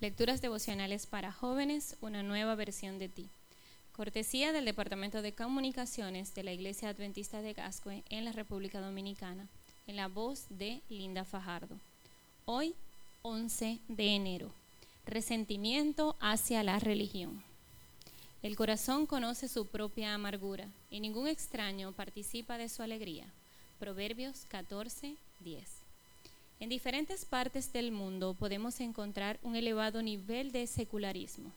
Lecturas devocionales para jóvenes, una nueva versión de ti. Cortesía del Departamento de Comunicaciones de la Iglesia Adventista de Gascue en la República Dominicana, en la voz de Linda Fajardo. Hoy, 11 de enero. Resentimiento hacia la religión. El corazón conoce su propia amargura y ningún extraño participa de su alegría. Proverbios 14, 10. En diferentes partes del mundo podemos encontrar un elevado nivel de secularismo.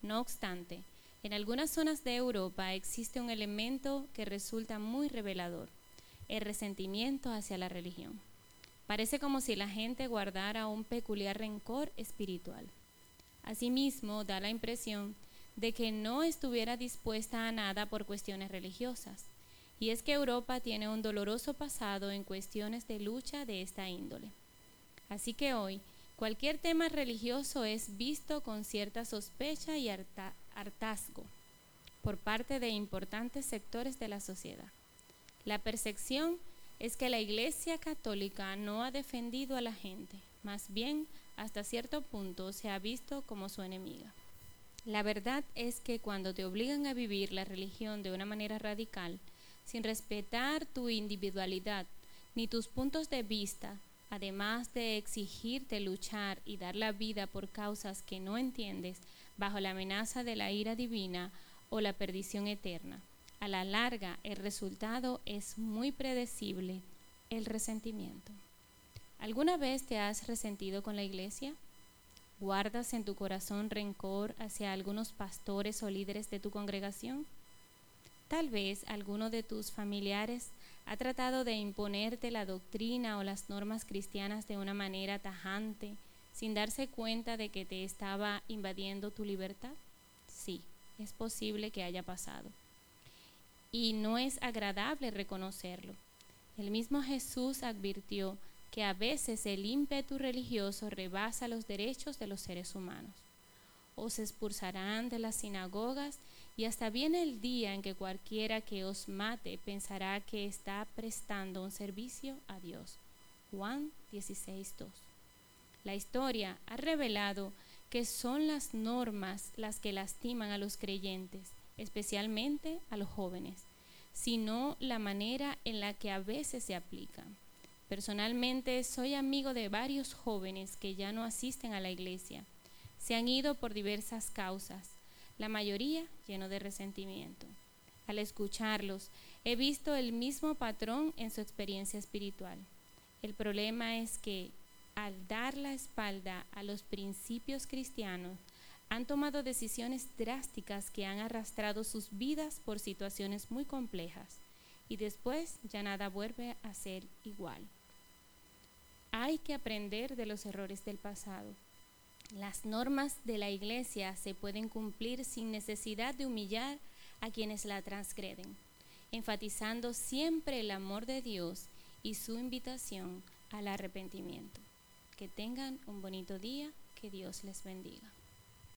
No obstante, en algunas zonas de Europa existe un elemento que resulta muy revelador, el resentimiento hacia la religión. Parece como si la gente guardara un peculiar rencor espiritual. Asimismo, da la impresión de que no estuviera dispuesta a nada por cuestiones religiosas. Y es que Europa tiene un doloroso pasado en cuestiones de lucha de esta índole. Así que hoy, cualquier tema religioso es visto con cierta sospecha y hartazgo por parte de importantes sectores de la sociedad. La percepción es que la Iglesia Católica no ha defendido a la gente, más bien hasta cierto punto se ha visto como su enemiga. La verdad es que cuando te obligan a vivir la religión de una manera radical, sin respetar tu individualidad ni tus puntos de vista, además de exigirte luchar y dar la vida por causas que no entiendes, bajo la amenaza de la ira divina o la perdición eterna. A la larga, el resultado es muy predecible, el resentimiento. ¿Alguna vez te has resentido con la iglesia? ¿Guardas en tu corazón rencor hacia algunos pastores o líderes de tu congregación? Tal vez alguno de tus familiares ha tratado de imponerte la doctrina o las normas cristianas de una manera tajante, sin darse cuenta de que te estaba invadiendo tu libertad? Sí, es posible que haya pasado. Y no es agradable reconocerlo. El mismo Jesús advirtió que a veces el ímpetu religioso rebasa los derechos de los seres humanos. Os expulsarán de las sinagogas y hasta viene el día en que cualquiera que os mate pensará que está prestando un servicio a Dios. Juan 16.2. La historia ha revelado que son las normas las que lastiman a los creyentes, especialmente a los jóvenes, sino la manera en la que a veces se aplican. Personalmente soy amigo de varios jóvenes que ya no asisten a la iglesia. Se han ido por diversas causas la mayoría lleno de resentimiento. Al escucharlos, he visto el mismo patrón en su experiencia espiritual. El problema es que al dar la espalda a los principios cristianos, han tomado decisiones drásticas que han arrastrado sus vidas por situaciones muy complejas y después ya nada vuelve a ser igual. Hay que aprender de los errores del pasado las normas de la iglesia se pueden cumplir sin necesidad de humillar a quienes la transgreden, enfatizando siempre el amor de Dios y su invitación al arrepentimiento. Que tengan un bonito día, que Dios les bendiga.